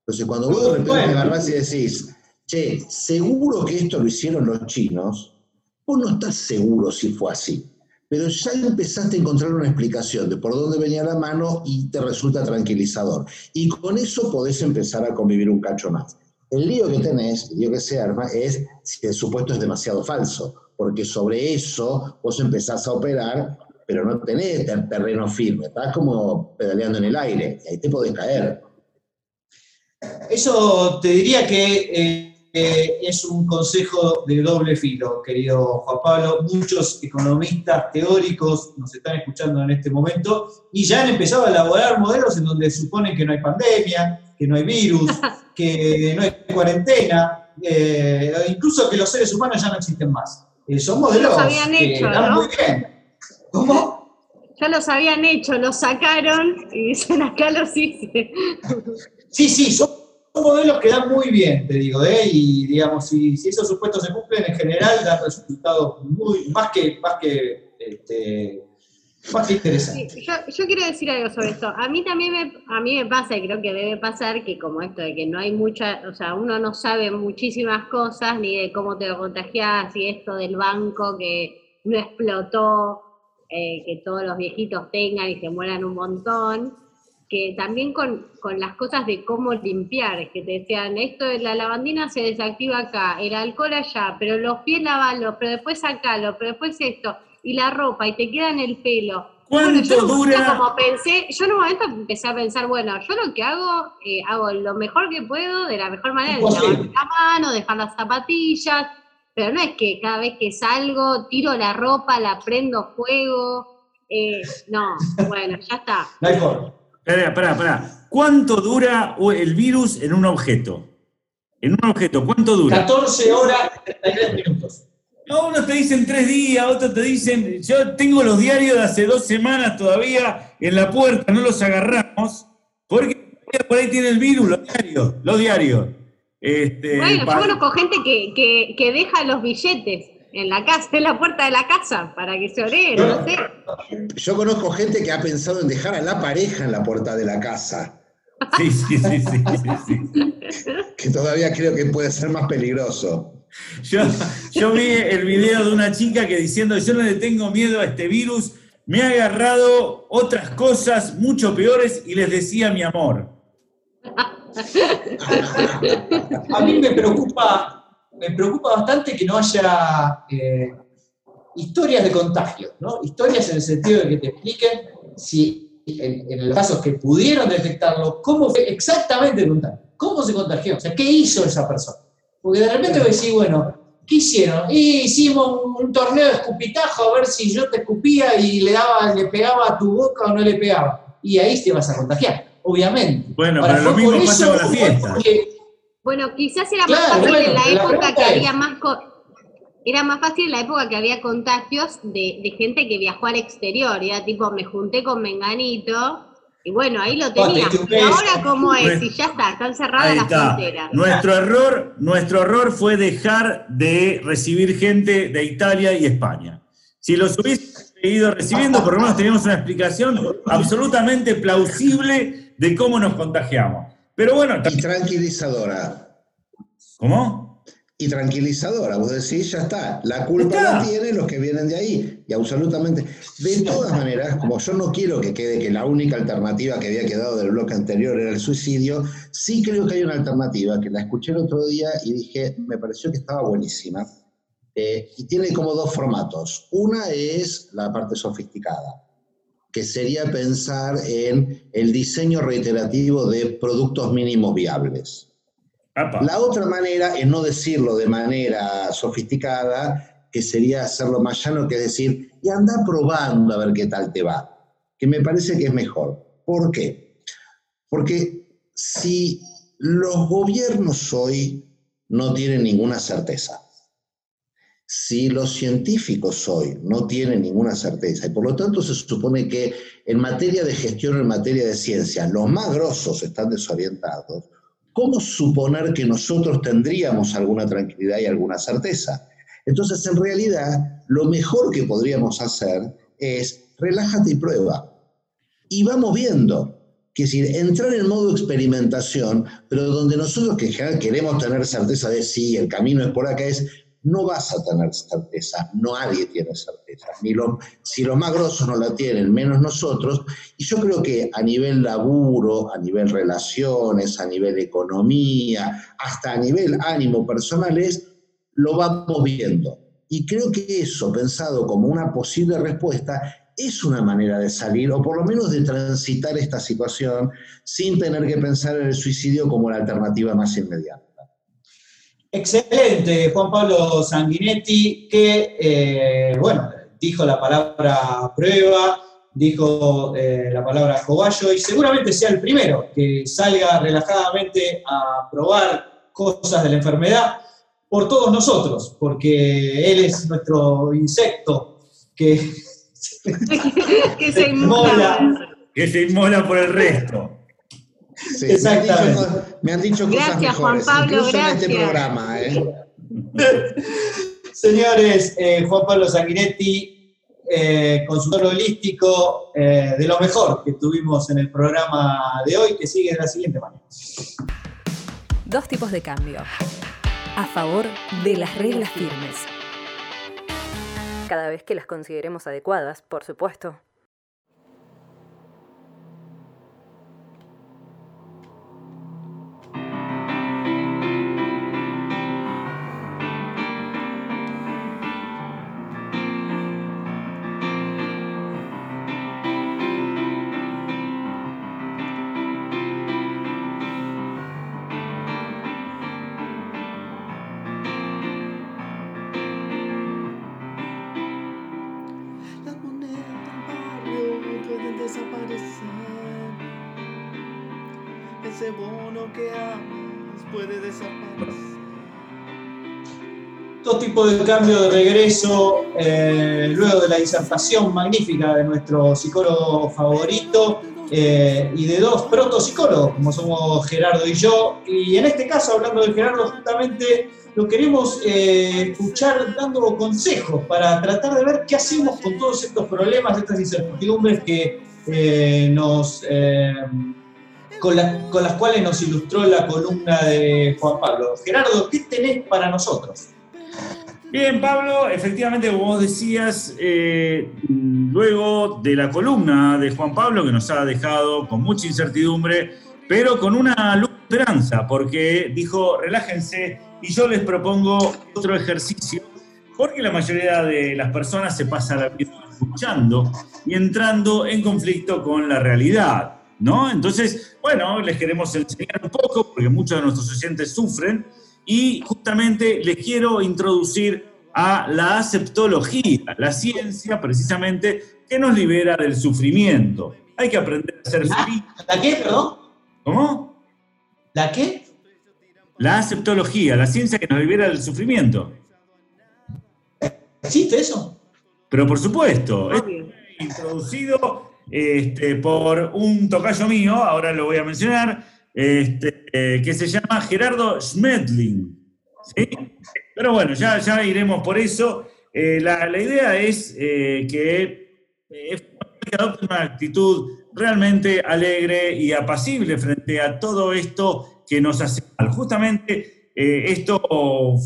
Entonces, cuando vos de repente agarrás y decís, che, seguro que esto lo hicieron los chinos, vos no estás seguro si fue así. Pero ya empezaste a encontrar una explicación de por dónde venía la mano y te resulta tranquilizador. Y con eso podés empezar a convivir un cacho más. El lío que tenés, el lío que se arma, es si el supuesto es demasiado falso, porque sobre eso vos empezás a operar, pero no tenés ter- terreno firme, estás como pedaleando en el aire, y ahí te podés caer. Eso te diría que eh, eh, es un consejo de doble filo, querido Juan Pablo. Muchos economistas teóricos nos están escuchando en este momento y ya han empezado a elaborar modelos en donde suponen que no hay pandemia, que no hay virus, que no hay cuarentena, eh, incluso que los seres humanos ya no existen más. Eh, son modelos Los habían que hecho, están ¿no? muy bien. ¿Cómo? Ya los habían hecho, los sacaron y dicen acá los hice. Sí, sí, son modelos que dan muy bien, te digo, ¿eh? y digamos, si, esos supuestos se cumplen, en general dan resultados muy, más que, más que, este, más que interesantes. Yo quiero decir algo sobre esto. A mí también me, a mí me pasa, y creo que debe pasar, que como esto de que no hay mucha, o sea, uno no sabe muchísimas cosas, ni de cómo te lo contagias, y esto del banco que no explotó, eh, que todos los viejitos tengan y se mueran un montón, que también con, con las cosas de cómo limpiar, que te decían, esto de la lavandina se desactiva acá, el alcohol allá, pero los pies lavalos, pero después sacalo, pero después esto, y la ropa, y te queda en el pelo. ¿Cuánto dura? Como pensé, yo en un momento empecé a pensar, bueno, yo lo que hago, eh, hago lo mejor que puedo, de la mejor manera, de Imposible. lavar la mano, dejar las zapatillas, pero no es que cada vez que salgo, tiro la ropa, la prendo fuego, eh, no, bueno, ya está. Espera, espera, espera. ¿Cuánto dura el virus en un objeto? En un objeto, ¿cuánto dura? 14 horas y 33 minutos. No, unos te dicen tres días, otros te dicen, yo tengo los diarios de hace dos semanas todavía en la puerta, no los agarramos, porque por ahí tiene el virus, los diarios, los diarios. Este, Bueno, yo conozco gente que, que, que deja los billetes en la casa, en la puerta de la casa, para que se oree, no sé. Yo conozco gente que ha pensado en dejar a la pareja en la puerta de la casa, Sí, sí, sí, sí, sí, sí. que todavía creo que puede ser más peligroso. Yo, yo vi el video de una chica que diciendo, yo no le tengo miedo a este virus, me ha agarrado otras cosas mucho peores y les decía mi amor. A mí me preocupa, me preocupa bastante que no haya eh, historias de contagio, ¿no? Historias en el sentido de que te expliquen si en, en los casos que pudieron detectarlo, cómo fue exactamente el contagio, cómo se contagió, o sea, qué hizo esa persona. Porque de repente vos decís, bueno, ¿qué hicieron? Y hicimos un, un torneo de escupitajo a ver si yo te escupía y le daba, le pegaba a tu boca o no le pegaba. Y ahí te vas a contagiar, obviamente. Bueno, Ahora, pero lo ¿fue mismo pasa con la fiesta. porque- Bueno, quizás era Claro, más fácil bueno, en la época que es- había más co- era más fácil en la época que había contagios de, de gente que viajó al exterior, era tipo, me junté con Menganito, y bueno, ahí lo tenía. Y ahora cómo es, y ya está, están cerradas las fronteras. Nuestro error, nuestro error fue dejar de recibir gente de Italia y España. Si los hubiese seguido recibiendo, por lo menos teníamos una explicación absolutamente plausible de cómo nos contagiamos. Pero bueno, Y tranquilizadora. ¿cómo? Y tranquilizadora, vos decís, ya está, la culpa Está. la tienen los que vienen de ahí, y absolutamente. De todas maneras, como yo no quiero que quede que la única alternativa que había quedado del bloque anterior era el suicidio, sí creo que hay una alternativa que la escuché el otro día y dije, me pareció que estaba buenísima. Eh, y tiene como dos formatos. Una es la parte sofisticada, que sería pensar en el diseño reiterativo de productos mínimos viables. Apa. La otra manera es no decirlo de manera sofisticada, que sería hacerlo más llano, que es decir, y anda probando a ver qué tal te va, que me parece que es mejor. ¿Por qué? Porque si los gobiernos hoy no tienen ninguna certeza, si los científicos hoy no tienen ninguna certeza, y por lo tanto se supone que en materia de gestión, en materia de ciencia, los más grosos están desorientados, ¿cómo suponer que nosotros tendríamos alguna tranquilidad y alguna certeza? Entonces, en realidad, lo mejor que podríamos hacer es relájate y prueba. Y vamos viendo. Que es decir, entrar en modo experimentación, pero donde nosotros que en general queremos tener certeza de sí, el camino es por acá, es no vas a tener certeza, nadie tiene certeza, si los más grosos no la tienen, menos nosotros, y yo creo que a nivel laburo, a nivel relaciones, a nivel economía, hasta a nivel ánimo personal es, lo vamos viendo. Y creo que eso, pensado como una posible respuesta, es una manera de salir, o por lo menos de transitar esta situación, sin tener que pensar en el suicidio como la alternativa más inmediata. Excelente, Juan Pablo Sanguinetti, que, eh, bueno, dijo la palabra prueba, dijo eh, la palabra cobayo, y seguramente sea el primero que salga relajadamente a probar cosas de la enfermedad por todos nosotros, porque él es nuestro insecto que que se Mola. inmula. Que se inmola por el resto. Sí, me han Exactamente. dicho Me han dicho cosas Gracias, Juan mejores, Pablo, incluso en este gracias. programa. ¿eh? Señores, eh, Juan Pablo Sanguinetti, eh, consultor holístico eh, de lo mejor que tuvimos en el programa de hoy, que sigue de la siguiente manera. Dos tipos de cambio. A favor de las reglas firmes. Cada vez que las consideremos adecuadas, por supuesto. Que amas puede desaparecer. Dos tipos de cambio de regreso, eh, luego de la disertación magnífica de nuestro psicólogo favorito eh, y de dos protopsicólogos, como somos Gerardo y yo. Y en este caso, hablando de Gerardo, justamente lo queremos eh, escuchar dando consejos para tratar de ver qué hacemos con todos estos problemas, estas incertidumbres que nos. Con, la- con las cuales nos ilustró la columna de Juan Pablo. Gerardo, ¿qué tenés para nosotros? Bien, Pablo, efectivamente, como vos decías, eh, luego de la columna de Juan Pablo, que nos ha dejado con mucha incertidumbre, pero con una luz esperanza, porque dijo, relájense, y yo les propongo otro ejercicio, porque la mayoría de las personas se pasa la vida escuchando y entrando en conflicto con la realidad, ¿no? Entonces, bueno, les queremos enseñar un poco, porque muchos de nuestros oyentes sufren, y justamente les quiero introducir a la aceptología, la ciencia precisamente que nos libera del sufrimiento. Hay que aprender a ser feliz. ¿La qué, perdón? ¿Cómo? ¿La qué? La aceptología, la ciencia que nos libera del sufrimiento. ¿Existe eso? Pero por supuesto, es introducido este, por un tocayo mío, ahora lo voy a mencionar, este, eh, que se llama Gerardo Schmedling. ¿sí? Pero bueno, ya, ya iremos por eso. Eh, la, la idea es eh, que, eh, que adopte una actitud realmente alegre y apacible frente a todo esto que nos hace mal. Justamente eh, esto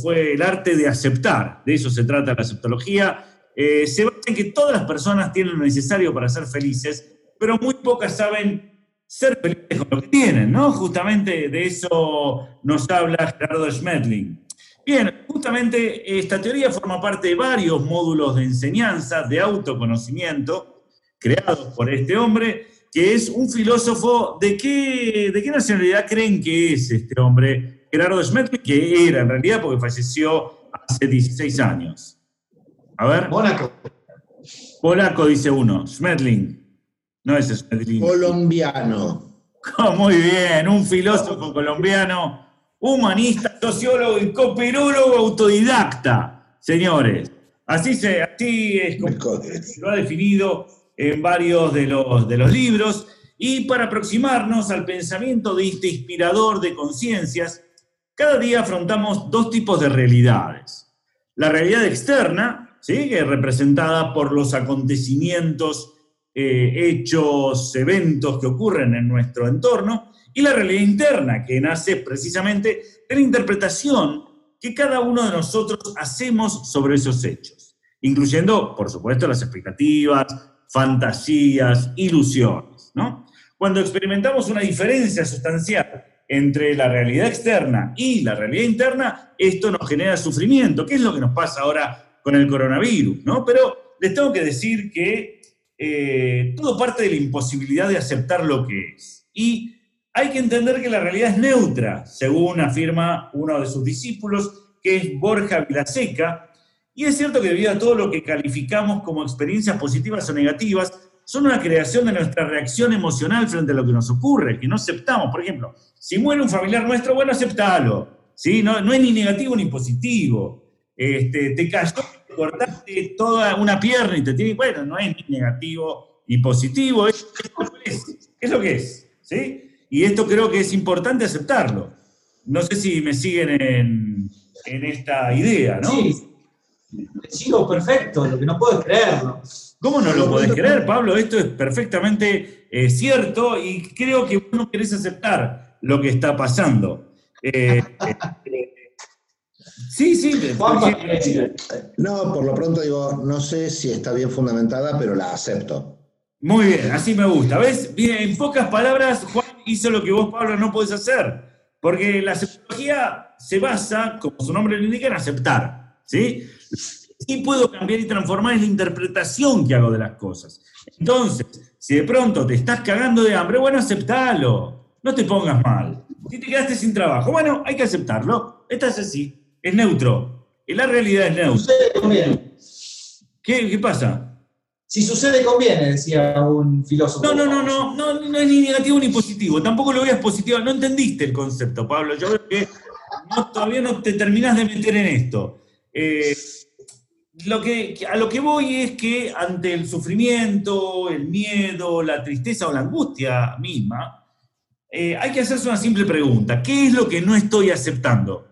fue el arte de aceptar, de eso se trata la aceptología. Eh, se basa que todas las personas tienen lo necesario para ser felices, pero muy pocas saben ser felices con lo que tienen, ¿no? Justamente de eso nos habla Gerardo Schmedling. Bien, justamente esta teoría forma parte de varios módulos de enseñanza, de autoconocimiento, creados por este hombre, que es un filósofo. ¿De qué, de qué nacionalidad creen que es este hombre? Gerardo Schmedling, que era en realidad porque falleció hace 16 años. A ver. Mónaco. Polaco, dice uno. Schmedling. No es Schmedling. Colombiano. Oh, muy bien, un filósofo colombiano, humanista, sociólogo y cooperólogo autodidacta, señores. Así, se, así es como lo ha definido en varios de los, de los libros. Y para aproximarnos al pensamiento de este inspirador de conciencias, cada día afrontamos dos tipos de realidades. La realidad externa, ¿sí? representada por los acontecimientos, eh, hechos, eventos que ocurren en nuestro entorno, y la realidad interna, que nace precisamente de la interpretación que cada uno de nosotros hacemos sobre esos hechos, incluyendo, por supuesto, las expectativas, fantasías, ilusiones. ¿no? Cuando experimentamos una diferencia sustancial entre la realidad externa y la realidad interna, esto nos genera sufrimiento, que es lo que nos pasa ahora con el coronavirus, ¿no? Pero les tengo que decir que eh, todo parte de la imposibilidad de aceptar lo que es. Y hay que entender que la realidad es neutra, según afirma uno de sus discípulos, que es Borja Vilaseca. Y es cierto que debido a todo lo que calificamos como experiencias positivas o negativas, son una creación de nuestra reacción emocional frente a lo que nos ocurre, que no aceptamos. Por ejemplo, si muere un familiar nuestro, bueno, aceptalo. ¿sí? No, no es ni negativo ni positivo. Este, te cayó, cortaste toda una pierna y te tiene, bueno, no es ni negativo ni positivo, es, es lo que es. es lo que es ¿sí? Y esto creo que es importante aceptarlo. No sé si me siguen en, en esta idea, ¿no? Sí, sigo perfecto, lo que no puedo es creerlo. ¿Cómo no lo podés creer, Pablo? Esto es perfectamente eh, cierto y creo que vos no querés aceptar lo que está pasando. Eh, sí, sí. No, por lo pronto digo, no sé si está bien fundamentada, pero la acepto. Muy bien, así me gusta. ¿Ves? Bien, en pocas palabras, Juan hizo lo que vos, Pablo, no podés hacer. Porque la aceptología se basa, como su nombre lo indica, en aceptar. ¿Sí? Sí puedo cambiar y transformar en la interpretación que hago de las cosas. Entonces, si de pronto te estás cagando de hambre, bueno, aceptalo. No te pongas mal. Si te quedaste sin trabajo, bueno, hay que aceptarlo. Esta es así. Es neutro. La realidad es neutra. Sucede, conviene. ¿Qué, qué pasa? Si sucede, conviene, decía un filósofo. No, no, no, no, no, no es ni negativo ni positivo. Tampoco lo veas positivo. No entendiste el concepto, Pablo. Yo creo que no- todavía no te terminás de meter en esto. Eh, lo que, a lo que voy es que ante el sufrimiento, el miedo, la tristeza o la angustia misma, eh, hay que hacerse una simple pregunta. ¿Qué es lo que no estoy aceptando?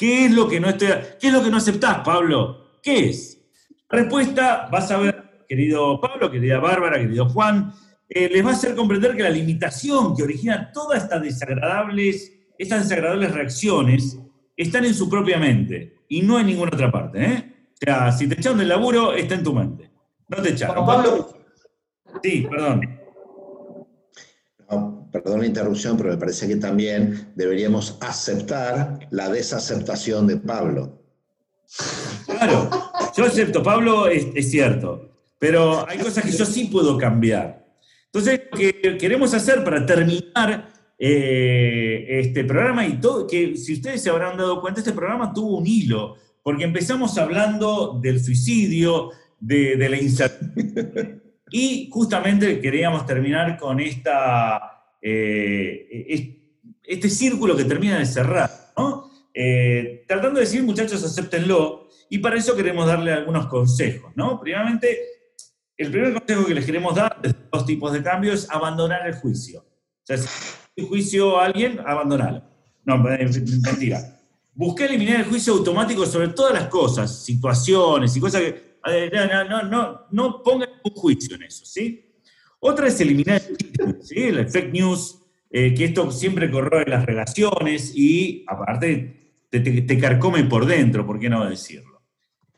¿Qué es lo que no estoy, qué es lo que no aceptás, Pablo? ¿Qué es? Respuesta, vas a ver, querido Pablo, querida Bárbara, querido Juan, eh, les va a hacer comprender que la limitación que origina todas estas desagradables, estas desagradables reacciones están en su propia mente y no en ninguna otra parte. ¿eh? O sea, si te echaron del laburo, está en tu mente. No te echaron. Pablo, Sí, perdón. Perdón la interrupción, pero me parece que también deberíamos aceptar la desaceptación de Pablo. Claro, yo acepto, Pablo, es, es cierto, pero hay cosas que yo sí puedo cambiar. Entonces, lo que queremos hacer para terminar eh, este programa y todo, que si ustedes se habrán dado cuenta, este programa tuvo un hilo, porque empezamos hablando del suicidio, de, de la incertidumbre, y justamente queríamos terminar con esta, eh, es- este círculo que termina de cerrar, ¿no? Eh, tratando de decir, muchachos, acéptenlo, y para eso queremos darle algunos consejos, ¿no? Primeramente, el primer consejo que les queremos dar de dos tipos de cambios es abandonar el juicio. O sea, si hay juicio a alguien, abandonalo. No, mentira. Busqué eliminar el juicio automático sobre todas las cosas, situaciones y cosas que... eh, no, no, no, no pongan un juicio en eso, ¿sí? Otra es eliminar el ¿sí? el fake news, eh, que esto siempre corroe las relaciones y aparte te, te- carcome por dentro, ¿por qué no decirlo?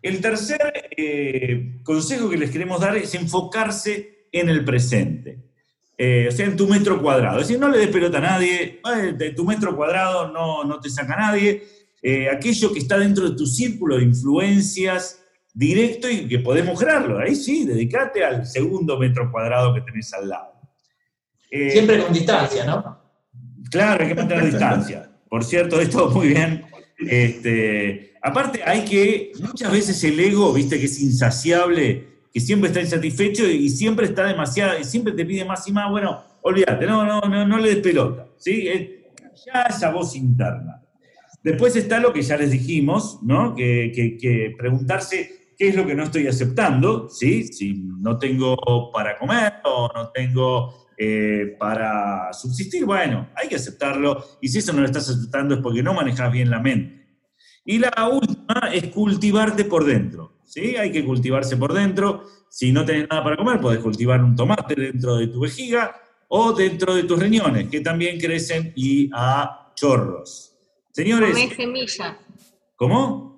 El tercer eh, consejo que les queremos dar es enfocarse en el presente. Eh, o sea, en tu metro cuadrado. Es decir, no le des pelota a nadie, de tu metro cuadrado no, no te saca nadie. Aquello que está dentro de tu círculo de influencias directo y que podés mejorarlo. Ahí sí, dedicate al segundo metro cuadrado que tenés al lado. Eh, siempre con distancia, ¿no? Claro, hay que mantener distancia. Por cierto, esto muy bien. Este, aparte, hay que, muchas veces el ego, viste, que es insaciable, que siempre está insatisfecho y siempre está demasiado, y siempre te pide más y más. Bueno, olvídate, no, no, no, no le des pelota. ¿sí? Ya esa voz interna. Después está lo que ya les dijimos, ¿no? Que, que- que preguntarse qué es lo que no estoy aceptando, ¿sí? Si no tengo para comer o no tengo eh, para subsistir, bueno, hay que aceptarlo. Y si eso no lo estás aceptando es porque no manejas bien la mente. Y la última es cultivarte por dentro, ¿sí? Hay que cultivarse por dentro. Si no tenés nada para comer, podés cultivar un tomate dentro de tu vejiga o dentro de tus riñones, que también crecen y a chorros. Señores, Comer semillas. ¿cómo?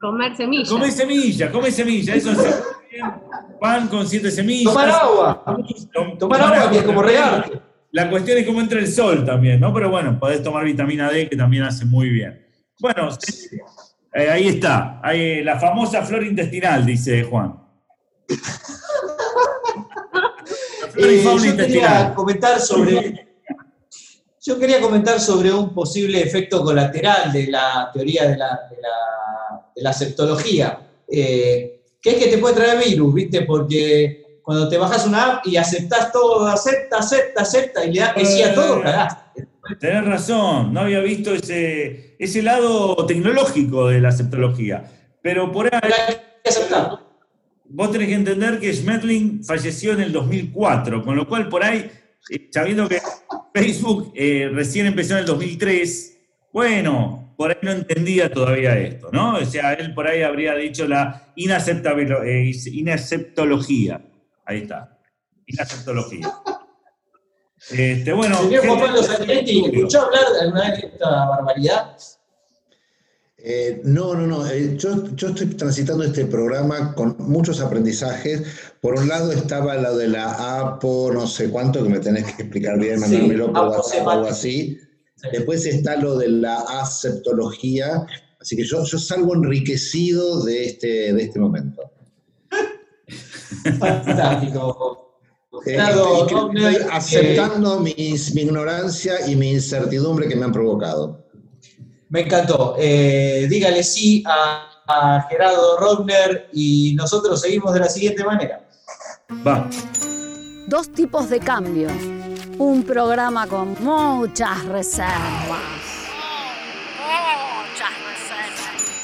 Comer semillas. Come semilla, come semilla, eso es pan con siete semillas. Tomar agua. Tom- Tomar agua, que es como regarte. La cuestión es cómo entra el sol también, ¿no? Pero bueno, podés tomar vitamina D, que también hace muy bien. Bueno, eh, ahí está, ahí, la famosa flor intestinal, dice Juan. La flora y Eh, yo quería intestinal. comentar sobre. Yo quería comentar sobre un posible efecto colateral de la teoría de la, de la, de la septología, eh, que es que te puede traer virus, ¿viste? Porque cuando te bajas una app y aceptás todo, acepta, acepta, acepta, y le das que sí a todo, Eh. cagaste. Tenés razón, no había visto ese, ese lado tecnológico de la aceptología. Pero por ahí, vos tenés que entender que Schmetling falleció en el 2004, con lo cual por ahí, eh, sabiendo que Facebook eh, recién empezó en el 2003. Bueno, por ahí no entendía todavía esto, ¿no? O sea, él por ahí habría dicho la eh, inaceptología. Ahí está. Inaceptología. Este, bueno, Señor Juan gente- Pablo Sanguinetti, ¿escuchó hablar alguna vez de esta barbaridad? Eh, no, no, no. eh, yo, yo estoy transitando este programa con muchos aprendizajes. Por un lado estaba lo de la APO, no sé cuánto, que me tenés que explicar bien, Sí, mandármelo por APO WhatsApp o así. Después está lo de la aceptología. Así que yo, yo salgo enriquecido de este, de este momento. Fantástico. Eh, Gerardo estoy- aceptando mis- mi ignorancia y mi incertidumbre que me han provocado. Me encantó. Eh, dígale sí a, a Gerardo Rovner y nosotros seguimos de la siguiente manera. Va. Dos tipos de cambios. Un programa con muchas reservas. Muchas reservas.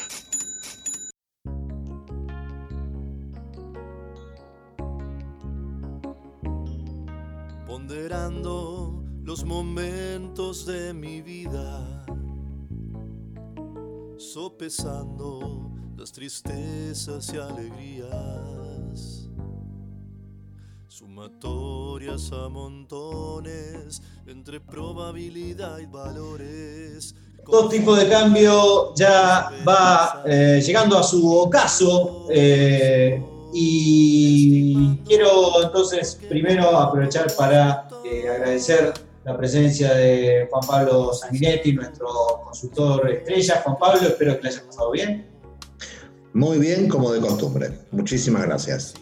ponderando los momentos de mi vida, sopesando las tristezas y alegrías, sumatorias a montones entre probabilidad y valores. Dos tipos de cambio ya va eh, llegando a su ocaso eh, y quiero entonces primero aprovechar para eh, agradecer la presencia de Juan Pablo Sanguinetti, nuestro consultor estrella. Juan Pablo, espero que le haya pasado bien. Muy bien, como de costumbre. Muchísimas gracias.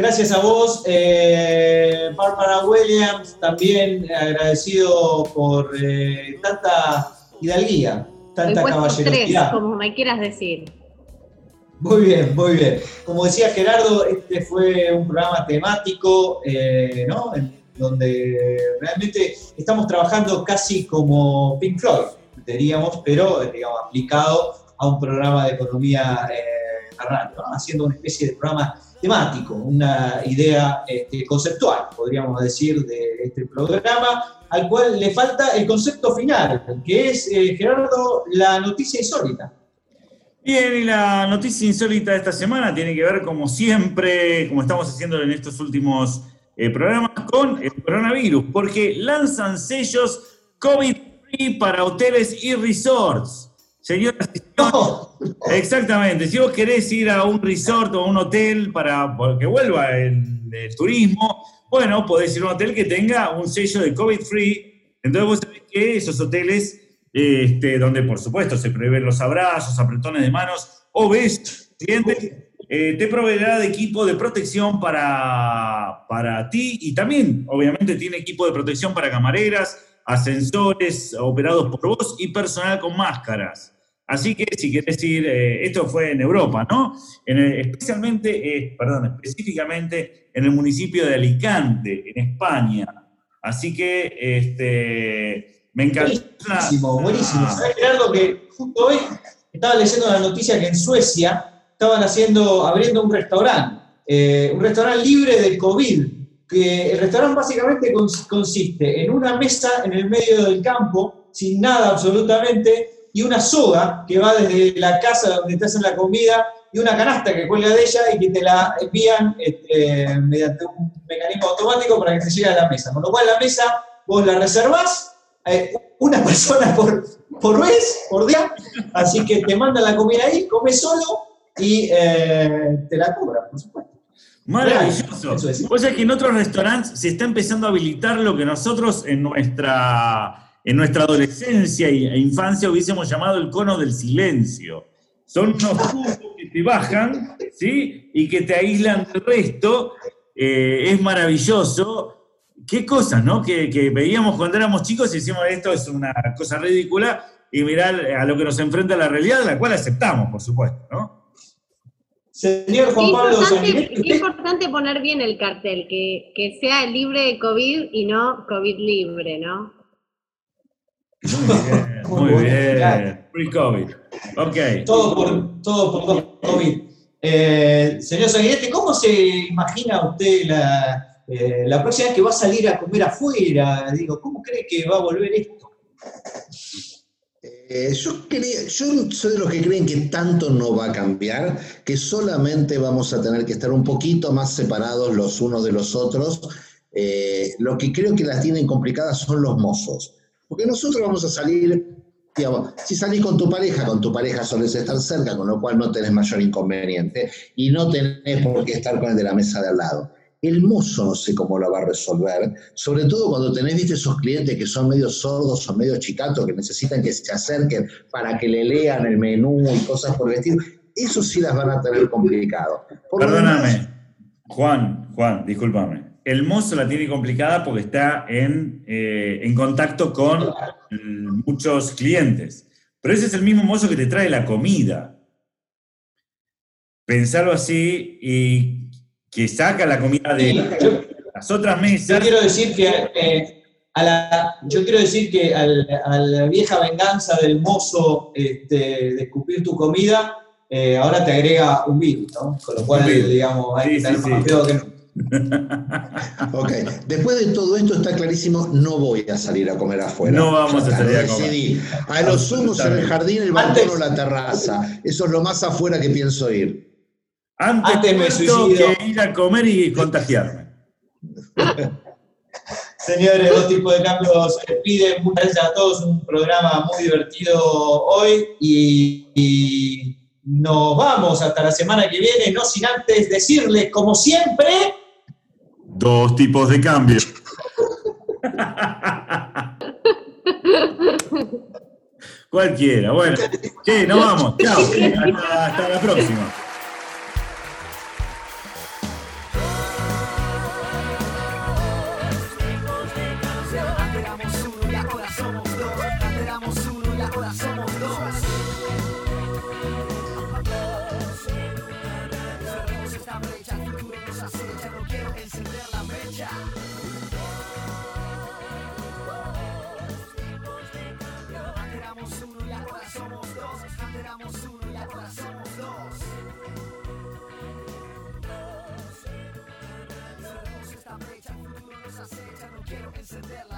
Gracias a vos, eh, Bárbara Williams, también agradecido por eh, tanta hidalguía, tanta puesto 3, caballerosidad. como me quieras decir. Muy bien, muy bien. Como decía Gerardo, este fue un programa temático, eh, ¿no? En donde realmente estamos trabajando casi como Pink Floyd, diríamos, pero digamos, aplicado a un programa de economía eh, haciendo una especie de programa temático, una idea este, conceptual, podríamos decir, de este programa, al cual le falta el concepto final, que es, eh, Gerardo, la noticia insólita. Bien, y la noticia insólita de esta semana tiene que ver, como siempre, como estamos haciendo en estos últimos eh, programas, con el coronavirus, porque lanzan sellos COVID-free para hoteles y resorts. Y señores, exactamente. Si vos querés ir a un resort o a un hotel para que vuelva el, el turismo, bueno, podés ir a un hotel que tenga un sello de COVID-free. Entonces vos sabés que esos hoteles este, donde por supuesto se prevén los abrazos, apretones de manos o besos, clientes, eh, te proveerá de equipo de protección para, para ti y también, obviamente, tiene equipo de protección para camareras, ascensores operados por vos y personal con máscaras. Así que si querés ir, eh, esto fue en Europa, ¿no? Especialmente, eh, perdón, específicamente en el municipio de Alicante, en España. Así que, este, me encantó. Buenísimo, buenísimo. Ah. ¿Sabés, Gerardo, que justo hoy estaba leyendo la noticia que en Suecia estaban haciendo, abriendo un restaurante, eh, un restaurante libre de COVID, que el restaurante básicamente cons- consiste en una mesa en el medio del campo, sin nada absolutamente, y una soga que va desde la casa donde te hacen la comida y una canasta que cuelga de ella y que te la envían este, mediante un mecanismo automático para que te llegue a la mesa. Con lo cual la mesa vos la reservás, eh, una persona por, por vez, por día, así que te mandan la comida ahí, comes solo y eh, te la cobran, por supuesto. Maravilloso. Eso es. Vos sabés que en otros restaurantes se está empezando a habilitar lo que nosotros en nuestra, en nuestra adolescencia e infancia hubiésemos llamado el cono del silencio. Son unos tubos que te bajan, ¿sí? Y que te aíslan del resto. Eh, es maravilloso. Qué cosas, ¿no? Que, que veíamos cuando éramos chicos y decimos esto es una cosa ridícula y mirar a lo que nos enfrenta la realidad, la cual aceptamos, por supuesto, ¿no? Señor Qué Juan Pablo importante, qué importante poner bien el cartel, que, que sea libre de COVID y no COVID libre, ¿no? Muy bien. Free COVID. Ok. todo por, todo por COVID. Eh, señor Sanguinetti, ¿cómo se imagina usted la, eh, la próxima vez que va a salir a comer afuera, digo, ¿cómo cree que va a volver esto? Eh, yo, creo- yo soy de los que creen que tanto no va a cambiar, que solamente vamos a tener que estar un poquito más separados los unos de los otros. Eh, lo que creo que las tienen complicadas son los mozos. Porque nosotros vamos a salir, digamos, si salís con tu pareja, con tu pareja solés estar cerca, con lo cual no tenés mayor inconveniente y no tenés por qué estar con el de la mesa de al lado. El mozo no sé cómo lo va a resolver, sobre todo cuando tenés, viste, esos clientes que son medio sordos o medio chicatos, que necesitan que se acerquen para que le lean el menú y cosas por el estilo. Eso sí las van a tener complicado. Por lo demás, Perdóname, Juan, Juan, discúlpame. El mozo la tiene complicada porque está en, eh, en contacto con mm, muchos clientes. Pero ese es el mismo mozo que te trae la comida. Pensarlo así y que saca la comida de Yo- las otras Yo mesas. quiero decir que eh, a la, yo quiero decir que al- a la vieja venganza del mozo este, de escupir tu comida, eh, ahora te agrega un virus, ¿no? Con lo cual, digamos, hay Sí, que tener sí, más sí. cuidado que no. Ok, después de todo esto está clarísimo, no voy a salir a comer afuera. No vamos a salir a comer. decidí. A lo sumo en el jardín, el balcón o la terraza. Eso es lo más afuera que pienso ir. Antes, Antes me suicido. que ir a comer y contagiarme. Señores, dos tipos de cambios se despiden. Muchas gracias a todos. Un programa muy divertido hoy y, y nos vamos hasta la semana que viene, no sin antes decirles, como siempre, Dos tipos de cambio. Cualquiera, bueno. Che, nos vamos. Chao. Hasta, hasta la próxima. de